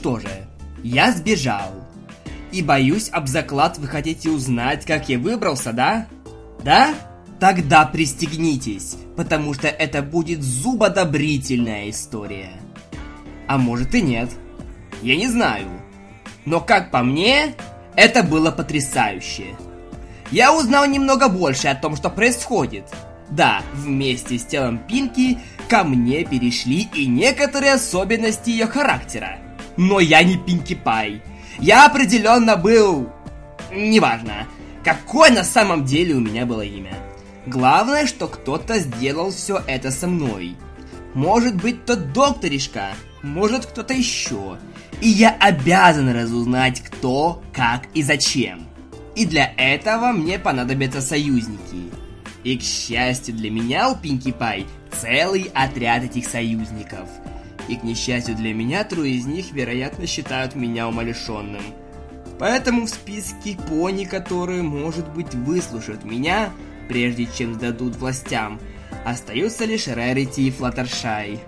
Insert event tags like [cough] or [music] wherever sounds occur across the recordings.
что же, я сбежал. И боюсь, об заклад вы хотите узнать, как я выбрался, да? Да? Тогда пристегнитесь, потому что это будет зубодобрительная история. А может и нет. Я не знаю. Но как по мне, это было потрясающе. Я узнал немного больше о том, что происходит. Да, вместе с телом Пинки ко мне перешли и некоторые особенности ее характера. Но я не Пинки Пай. Я определенно был... Неважно, какое на самом деле у меня было имя. Главное, что кто-то сделал все это со мной. Может быть, тот докторишка, может кто-то еще. И я обязан разузнать, кто, как и зачем. И для этого мне понадобятся союзники. И к счастью для меня у Пинки Пай целый отряд этих союзников. И к несчастью для меня, трое из них, вероятно, считают меня умалишенным. Поэтому в списке пони, которые, может быть, выслушают меня, прежде чем сдадут властям, остаются лишь Рарити и Флаттершай.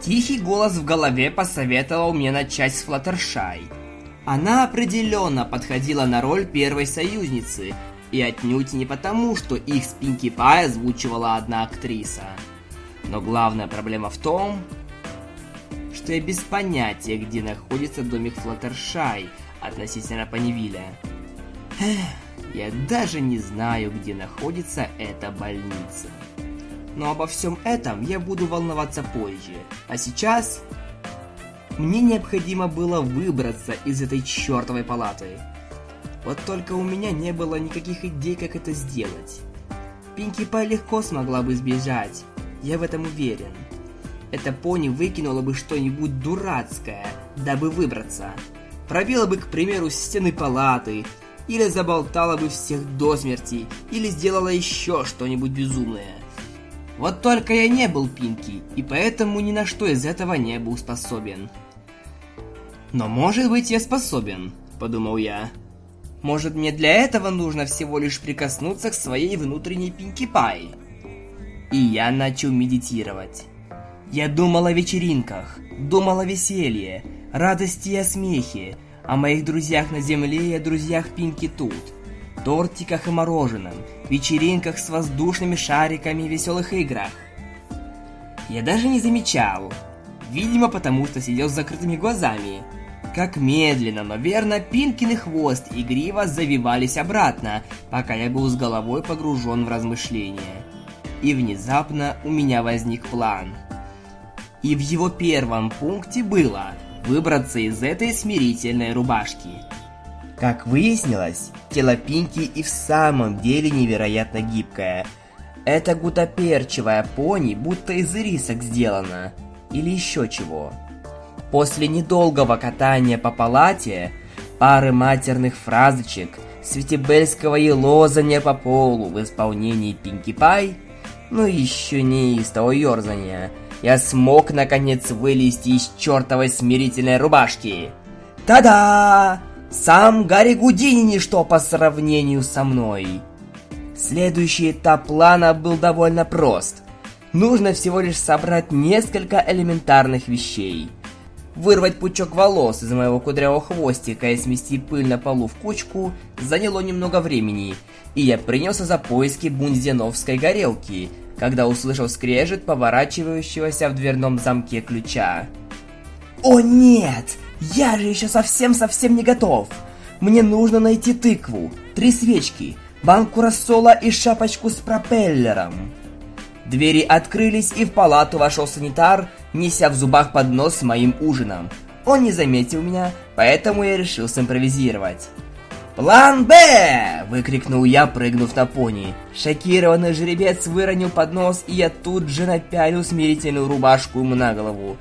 Тихий голос в голове посоветовал мне начать с Флаттершай. Она определенно подходила на роль первой союзницы, и отнюдь не потому, что их с Пинки Пай озвучивала одна актриса. Но главная проблема в том, что я без понятия, где находится домик Флаттершай относительно Панивиля. Я даже не знаю, где находится эта больница. Но обо всем этом я буду волноваться позже. А сейчас... Мне необходимо было выбраться из этой чертовой палаты. Вот только у меня не было никаких идей, как это сделать. Пинки Пай легко смогла бы сбежать, я в этом уверен. Эта пони выкинула бы что-нибудь дурацкое, дабы выбраться. Пробила бы, к примеру, стены палаты, или заболтала бы всех до смерти, или сделала еще что-нибудь безумное. Вот только я не был Пинки, и поэтому ни на что из этого не был способен. Но может быть я способен, подумал я. Может мне для этого нужно всего лишь прикоснуться к своей внутренней Пинки Пай. И я начал медитировать. Я думал о вечеринках, думал о веселье, радости и о смехе, о моих друзьях на земле и о друзьях Пинки тут, тортиках и мороженом, вечеринках с воздушными шариками и веселых играх. Я даже не замечал, видимо потому что сидел с закрытыми глазами, как медленно, но верно Пинкин и Хвост игриво завивались обратно, пока я был с головой погружен в размышления. И внезапно у меня возник план. И в его первом пункте было выбраться из этой смирительной рубашки. Как выяснилось, тело Пинки и в самом деле невероятно гибкое. Это гутоперчивая пони будто из ирисок сделана. Или еще чего. После недолгого катания по палате, пары матерных фразочек, светибельского елозания по полу в исполнении Пинки Пай, ну и еще неистого ерзания – я смог наконец вылезти из чертовой смирительной рубашки. Та-да! Сам Гарри Гудини ничто по сравнению со мной. Следующий этап плана был довольно прост. Нужно всего лишь собрать несколько элементарных вещей. Вырвать пучок волос из моего кудрявого хвостика и смести пыль на полу в кучку заняло немного времени, и я принялся за поиски бунзеновской горелки – когда услышал скрежет поворачивающегося в дверном замке ключа. «О нет! Я же еще совсем-совсем не готов! Мне нужно найти тыкву, три свечки, банку рассола и шапочку с пропеллером!» Двери открылись, и в палату вошел санитар, неся в зубах поднос с моим ужином. Он не заметил меня, поэтому я решил симпровизировать. «План Б!» – выкрикнул я, прыгнув на пони. Шокированный жеребец выронил поднос, и я тут же напялил смирительную рубашку ему на голову.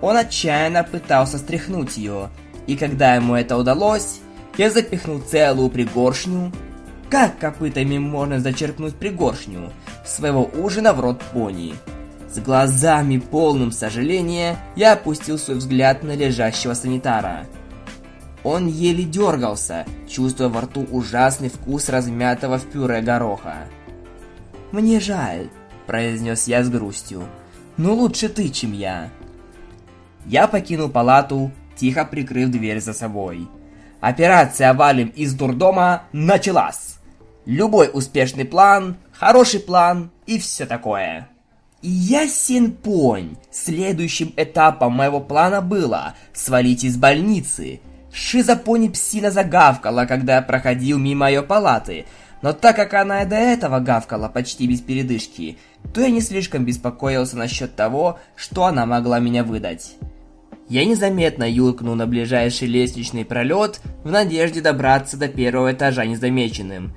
Он отчаянно пытался стряхнуть ее, и когда ему это удалось, я запихнул целую пригоршню. Как копытами можно зачерпнуть пригоршню своего ужина в рот пони? С глазами полным сожаления я опустил свой взгляд на лежащего санитара – он еле дергался, чувствуя во рту ужасный вкус размятого в пюре гороха. «Мне жаль», – произнес я с грустью. «Но лучше ты, чем я». Я покинул палату, тихо прикрыв дверь за собой. Операция «Валим из дурдома» началась. Любой успешный план, хороший план и все такое. И ясен понь, следующим этапом моего плана было свалить из больницы. Шизопони псина загавкала, когда я проходил мимо ее палаты, но так как она и до этого гавкала почти без передышки, то я не слишком беспокоился насчет того, что она могла меня выдать. Я незаметно юркнул на ближайший лестничный пролет в надежде добраться до первого этажа незамеченным.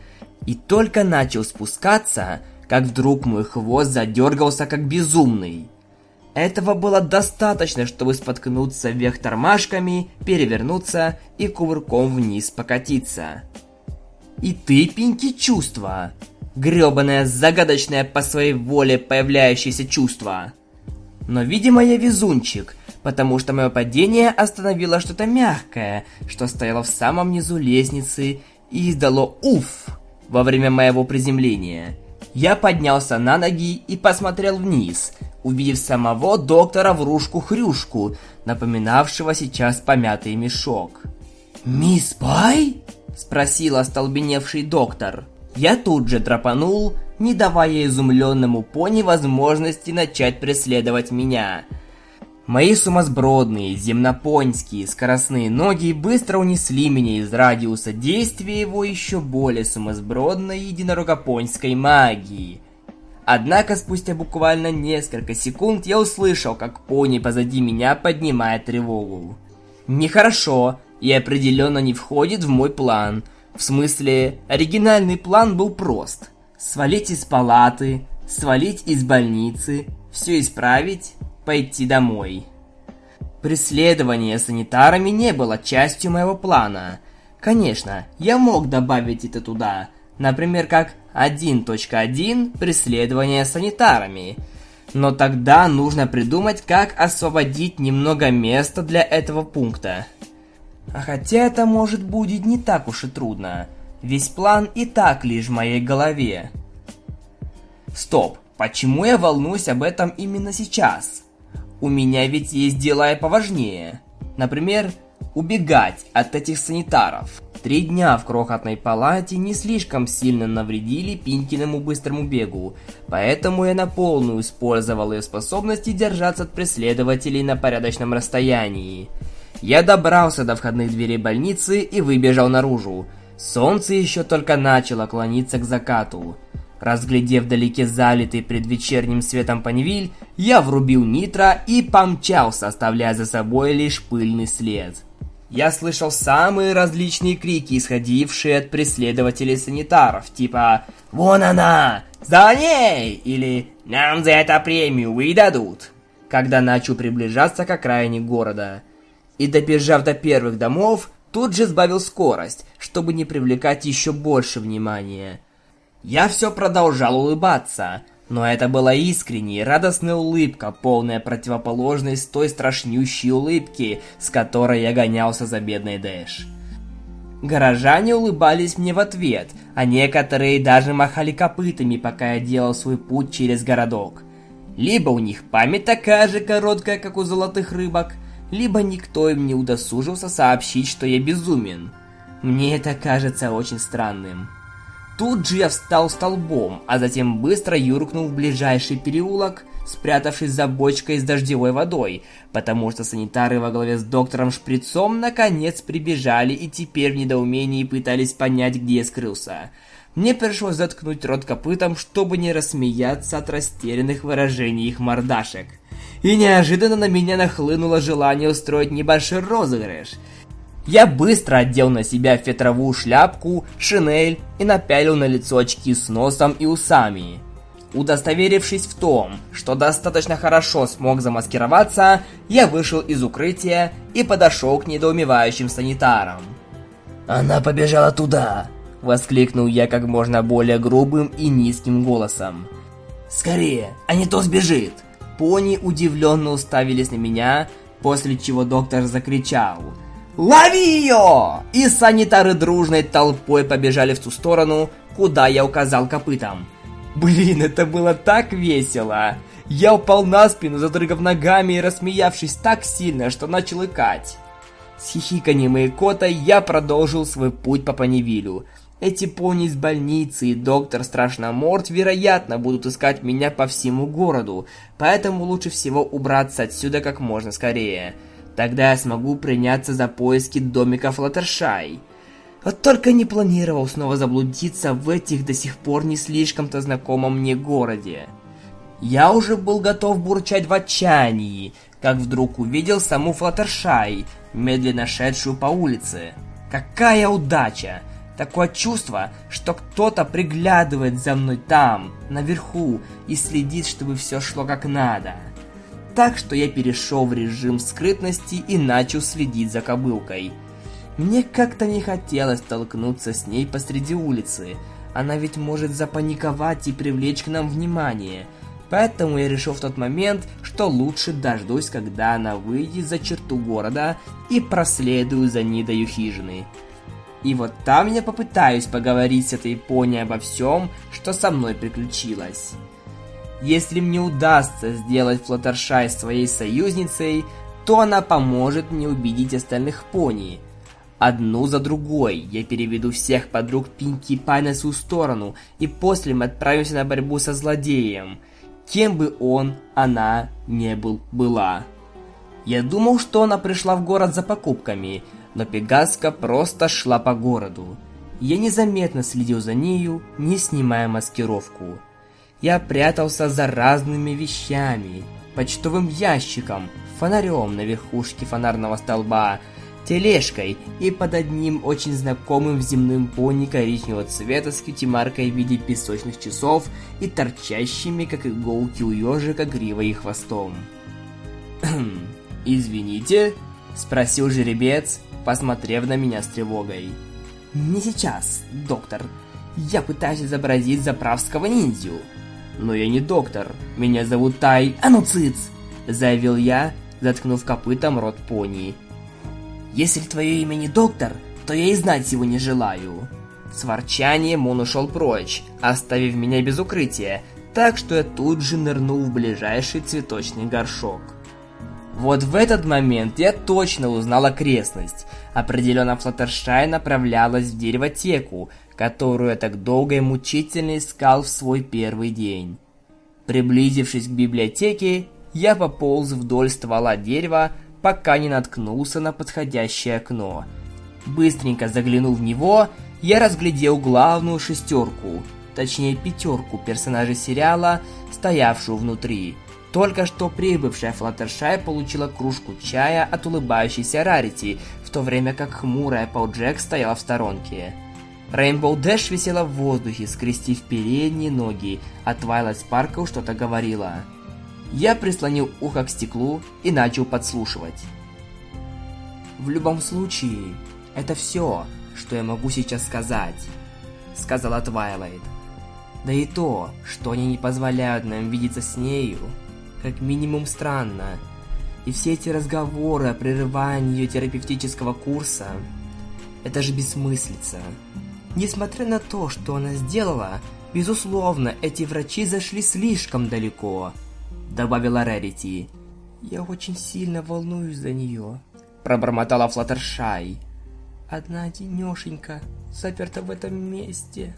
И только начал спускаться, как вдруг мой хвост задергался как безумный. Этого было достаточно, чтобы споткнуться вверх тормашками, перевернуться и кувырком вниз покатиться. И ты, Пинки, чувство. грёбаное загадочное по своей воле появляющееся чувство. Но, видимо, я везунчик, потому что мое падение остановило что-то мягкое, что стояло в самом низу лестницы и издало «Уф!» во время моего приземления. Я поднялся на ноги и посмотрел вниз, увидев самого доктора Врушку-Хрюшку, напоминавшего сейчас помятый мешок. «Мисс Пай?» – спросил остолбеневший доктор. Я тут же тропанул, не давая изумленному пони возможности начать преследовать меня – Мои сумасбродные, земнопоньские, скоростные ноги быстро унесли меня из радиуса действия его еще более сумасбродной единорогопоньской магии. Однако спустя буквально несколько секунд я услышал, как пони позади меня поднимает тревогу. Нехорошо и определенно не входит в мой план. В смысле, оригинальный план был прост. Свалить из палаты, свалить из больницы, все исправить пойти домой. Преследование санитарами не было частью моего плана. Конечно, я мог добавить это туда, например, как 1.1 преследование санитарами. Но тогда нужно придумать, как освободить немного места для этого пункта. А хотя это может будет не так уж и трудно. Весь план и так лишь в моей голове. Стоп, почему я волнуюсь об этом именно сейчас? У меня ведь есть дела и поважнее. Например, убегать от этих санитаров. Три дня в крохотной палате не слишком сильно навредили Пинкиному быстрому бегу, поэтому я на полную использовал ее способности держаться от преследователей на порядочном расстоянии. Я добрался до входных дверей больницы и выбежал наружу. Солнце еще только начало клониться к закату. Разглядев вдалеке залитый предвечерним светом Панвиль, я врубил нитро и помчался, оставляя за собой лишь пыльный след. Я слышал самые различные крики, исходившие от преследователей санитаров, типа «Вон она! За ней!» или «Нам за это премию выдадут!» когда начал приближаться к окраине города. И добежав до первых домов, тут же сбавил скорость, чтобы не привлекать еще больше внимания. Я все продолжал улыбаться, но это была искренняя, радостная улыбка, полная противоположность той страшнющей улыбки, с которой я гонялся за бедной Дэш. Горожане улыбались мне в ответ, а некоторые даже махали копытами, пока я делал свой путь через городок. Либо у них память такая же короткая, как у золотых рыбок, либо никто им не удосужился сообщить, что я безумен. Мне это кажется очень странным. Тут же я встал столбом, а затем быстро юркнул в ближайший переулок, спрятавшись за бочкой с дождевой водой, потому что санитары во главе с доктором Шприцом наконец прибежали и теперь в недоумении пытались понять, где я скрылся. Мне пришлось заткнуть рот копытом, чтобы не рассмеяться от растерянных выражений их мордашек. И неожиданно на меня нахлынуло желание устроить небольшой розыгрыш – я быстро одел на себя фетровую шляпку, шинель и напялил на лицо очки с носом и усами. Удостоверившись в том, что достаточно хорошо смог замаскироваться, я вышел из укрытия и подошел к недоумевающим санитарам. «Она побежала туда!» – воскликнул я как можно более грубым и низким голосом. «Скорее, а не то сбежит!» Пони удивленно уставились на меня, после чего доктор закричал – «Лови ее!» И санитары дружной толпой побежали в ту сторону, куда я указал копытом. Блин, это было так весело! Я упал на спину, задрыгав ногами и рассмеявшись так сильно, что начал икать. С хихиканием и котой я продолжил свой путь по Панивилю. Эти пони из больницы и доктор Страшноморт, вероятно, будут искать меня по всему городу, поэтому лучше всего убраться отсюда как можно скорее. Тогда я смогу приняться за поиски домика Флаттершай. Вот только не планировал снова заблудиться в этих до сих пор не слишком-то знакомом мне городе. Я уже был готов бурчать в отчаянии, как вдруг увидел саму Флаттершай, медленно шедшую по улице. Какая удача! Такое чувство, что кто-то приглядывает за мной там, наверху, и следит, чтобы все шло как надо. Так что я перешел в режим скрытности и начал следить за кобылкой. Мне как-то не хотелось столкнуться с ней посреди улицы. Она ведь может запаниковать и привлечь к нам внимание. Поэтому я решил в тот момент, что лучше дождусь, когда она выйдет за черту города и проследую за ней до ее хижины. И вот там я попытаюсь поговорить с этой пони обо всем, что со мной приключилось. Если мне удастся сделать Флаттершай своей союзницей, то она поможет мне убедить остальных пони. Одну за другой я переведу всех подруг Пинки Пай на свою сторону, и после мы отправимся на борьбу со злодеем, кем бы он, она не был, была. Я думал, что она пришла в город за покупками – но Пегаска просто шла по городу. Я незаметно следил за нею, не снимая маскировку. Я прятался за разными вещами, почтовым ящиком, фонарем на верхушке фонарного столба, тележкой и под одним очень знакомым земным пони коричневого цвета с кьюти-маркой в виде песочных часов и торчащими, как иголки у ежика, гривой и хвостом. «Извините?» – спросил жеребец, посмотрев на меня с тревогой. «Не сейчас, доктор. Я пытаюсь изобразить заправского ниндзю». «Но я не доктор. Меня зовут Тай... А ну, цыц!» Заявил я, заткнув копытом рот пони. «Если твое имя не доктор, то я и знать его не желаю». С ворчанием он ушел прочь, оставив меня без укрытия, так что я тут же нырнул в ближайший цветочный горшок. Вот в этот момент я точно узнал окрестность. Определенно Флаттершай направлялась в деревотеку, которую я так долго и мучительно искал в свой первый день. Приблизившись к библиотеке, я пополз вдоль ствола дерева, пока не наткнулся на подходящее окно. Быстренько заглянув в него, я разглядел главную шестерку, точнее пятерку персонажей сериала, стоявшую внутри – только что прибывшая Флаттершай получила кружку чая от улыбающейся Рарити, в то время как хмурая Пауджек стояла в сторонке. Рейнбоу Дэш висела в воздухе, скрестив передние ноги, а Твайлайт Спаркл что-то говорила. Я прислонил ухо к стеклу и начал подслушивать. «В любом случае, это все, что я могу сейчас сказать», — сказала Твайлайт. «Да и то, что они не позволяют нам видеться с нею, как минимум странно. И все эти разговоры о прерывании ее терапевтического курса – это же бессмыслица. Несмотря на то, что она сделала, безусловно, эти врачи зашли слишком далеко, добавила Рерити. Я очень сильно волнуюсь за нее, пробормотала Флаттершай. Одна одинешенька, заперта в этом месте.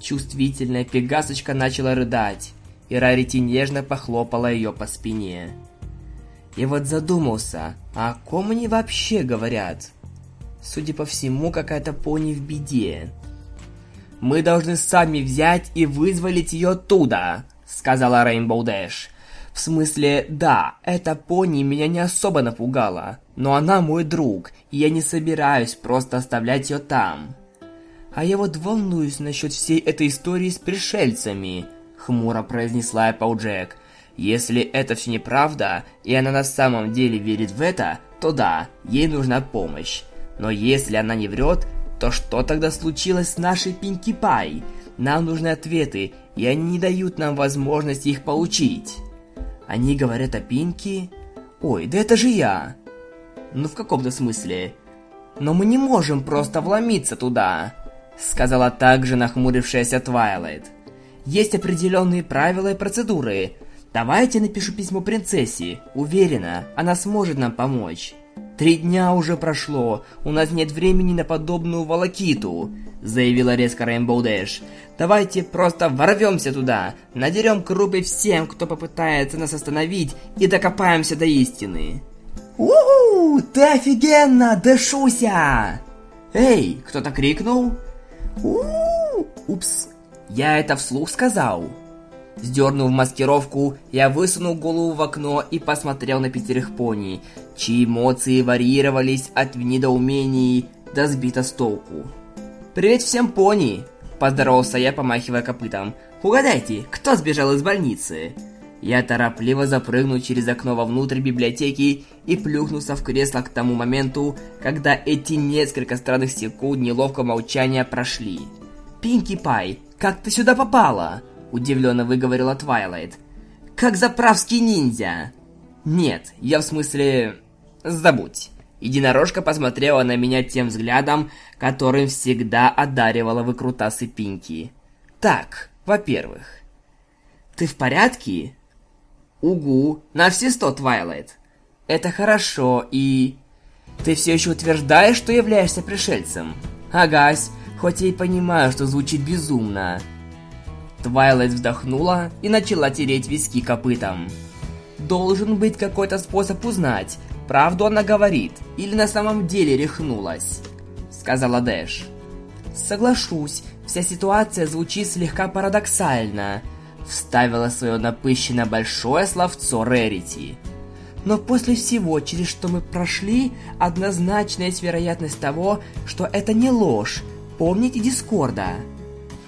Чувствительная пегасочка начала рыдать и Рарити нежно похлопала ее по спине. И вот задумался, о ком они вообще говорят? Судя по всему, какая-то пони в беде. «Мы должны сами взять и вызволить ее оттуда», — сказала Рейнбоу Дэш. «В смысле, да, эта пони меня не особо напугала, но она мой друг, и я не собираюсь просто оставлять ее там». А я вот волнуюсь насчет всей этой истории с пришельцами хмуро произнесла Эпплджек. Если это все неправда, и она на самом деле верит в это, то да, ей нужна помощь. Но если она не врет, то что тогда случилось с нашей Пинки Пай? Нам нужны ответы, и они не дают нам возможности их получить. Они говорят о Пинки? Ой, да это же я. Ну в каком-то смысле. Но мы не можем просто вломиться туда, сказала также нахмурившаяся Твайлайт. Есть определенные правила и процедуры. Давайте напишу письмо принцессе. Уверена, она сможет нам помочь. Три дня уже прошло, у нас нет времени на подобную волокиту, заявила резко Рейнбоу Дэш. Давайте просто ворвемся туда, надерем крупы всем, кто попытается нас остановить, и докопаемся до истины. «У-у! Ты офигенно, Дэшуся!» «Эй!» — кто-то крикнул. у Упс, я это вслух сказал. Сдернув маскировку, я высунул голову в окно и посмотрел на пятерых пони, чьи эмоции варьировались от недоумений до сбита с толку. «Привет всем пони!» – поздоровался я, помахивая копытом. «Угадайте, кто сбежал из больницы?» Я торопливо запрыгнул через окно вовнутрь библиотеки и плюхнулся в кресло к тому моменту, когда эти несколько странных секунд неловкого молчания прошли. «Пинки Пай, как ты сюда попала?» Удивленно выговорила Твайлайт. Как заправский ниндзя. Нет, я в смысле... Забудь. Единорожка посмотрела на меня тем взглядом, которым всегда одаривала выкрутасы Пинки. Так, во-первых, ты в порядке? Угу, на все сто, Твайлайт. Это хорошо, и... Ты все еще утверждаешь, что являешься пришельцем? Агась, хоть я и понимаю, что звучит безумно. Твайлайт вздохнула и начала тереть виски копытом. Должен быть какой-то способ узнать, правду она говорит или на самом деле рехнулась, сказала Дэш. Соглашусь, вся ситуация звучит слегка парадоксально, вставила свое напыщенно большое словцо Рерити. Но после всего, через что мы прошли, однозначная есть вероятность того, что это не ложь. Помните Дискорда?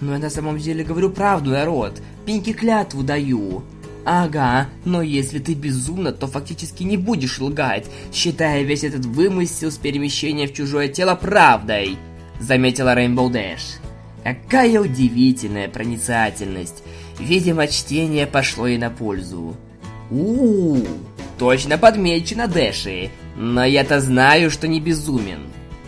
Но я на самом деле говорю правду, народ. Пинки клятву даю. Ага, но если ты безумно, то фактически не будешь лгать, считая весь этот вымысел с перемещением в чужое тело правдой, заметила Рейнбоу Дэш. Какая удивительная проницательность. Видимо, чтение пошло ей на пользу. у у, -у точно подмечено, Дэши. Но я-то знаю, что не безумен.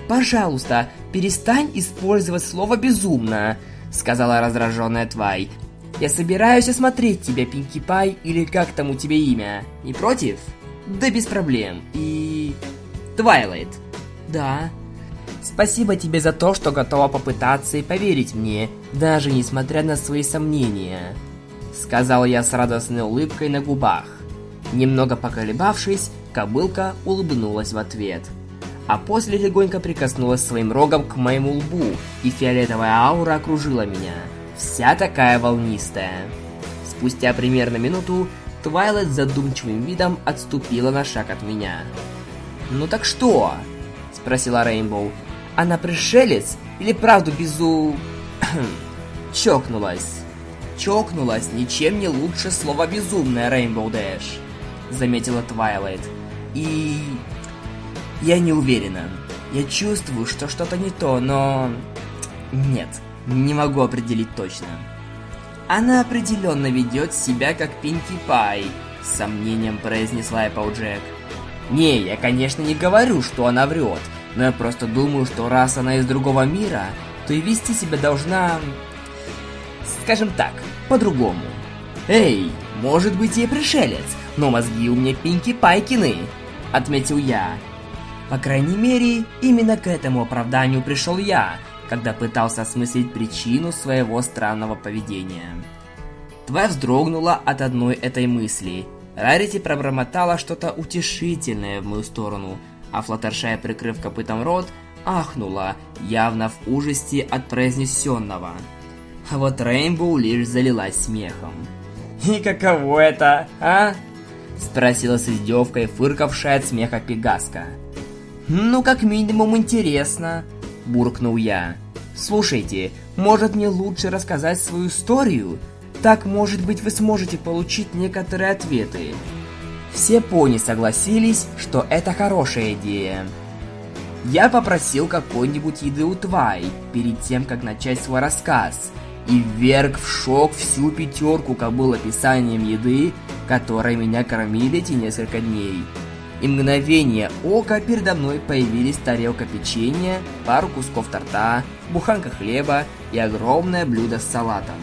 Пожалуйста, перестань использовать слово «безумно», сказала раздраженная Твай. Я собираюсь осмотреть тебя, Пинки Пай, или как там у тебя имя. Не против? Да без проблем. И... Твайлайт. Да. Спасибо тебе за то, что готова попытаться и поверить мне, даже несмотря на свои сомнения. Сказал я с радостной улыбкой на губах. Немного поколебавшись, кобылка улыбнулась в ответ а после легонько прикоснулась своим рогом к моему лбу, и фиолетовая аура окружила меня, вся такая волнистая. Спустя примерно минуту Твайлайт задумчивым видом отступила на шаг от меня. «Ну так что?» – спросила Рейнбоу. «Она пришелец или правду безу...» [clears throat] «Чокнулась». «Чокнулась ничем не лучше слова «безумная» Рейнбоу Дэш», – заметила Твайлайт. «И я не уверена. Я чувствую, что что-то не то, но... Нет, не могу определить точно. Она определенно ведет себя как Пинки Пай, с сомнением произнесла Эпплджек. Не, я, конечно, не говорю, что она врет, но я просто думаю, что раз она из другого мира, то и вести себя должна... Скажем так, по-другому. Эй, может быть и пришелец, но мозги у меня Пинки Пайкины, отметил я. По крайней мере, именно к этому оправданию пришел я, когда пытался осмыслить причину своего странного поведения. Тварь вздрогнула от одной этой мысли. Рарити пробормотала что-то утешительное в мою сторону, а Флаттершая, прикрыв копытом рот, ахнула, явно в ужасе от произнесенного. А вот Рейнбоу лишь залилась смехом. «И каково это, а?» Спросила с издевкой фыркавшая от смеха Пегаска. «Ну, как минимум, интересно», – буркнул я. «Слушайте, может мне лучше рассказать свою историю? Так, может быть, вы сможете получить некоторые ответы». Все пони согласились, что это хорошая идея. Я попросил какой-нибудь еды у Твай перед тем, как начать свой рассказ, и вверг в шок всю пятерку кобыл описанием еды, которой меня кормили эти несколько дней и мгновение ока передо мной появились тарелка печенья, пару кусков торта, буханка хлеба и огромное блюдо с салатом.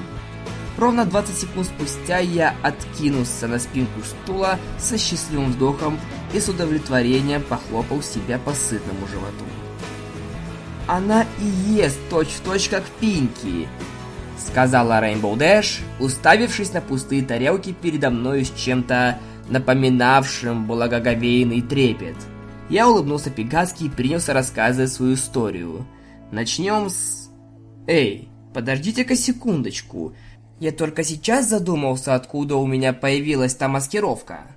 Ровно 20 секунд спустя я откинулся на спинку стула со счастливым вздохом и с удовлетворением похлопал себя по сытному животу. «Она и ест точь-в-точь, -точь, как Пинки», — сказала Рейнбоу Дэш, уставившись на пустые тарелки передо мной с чем-то напоминавшим благоговейный трепет. Я улыбнулся Пегаски и принялся рассказывать свою историю. Начнем с... Эй, подождите-ка секундочку. Я только сейчас задумался, откуда у меня появилась та маскировка.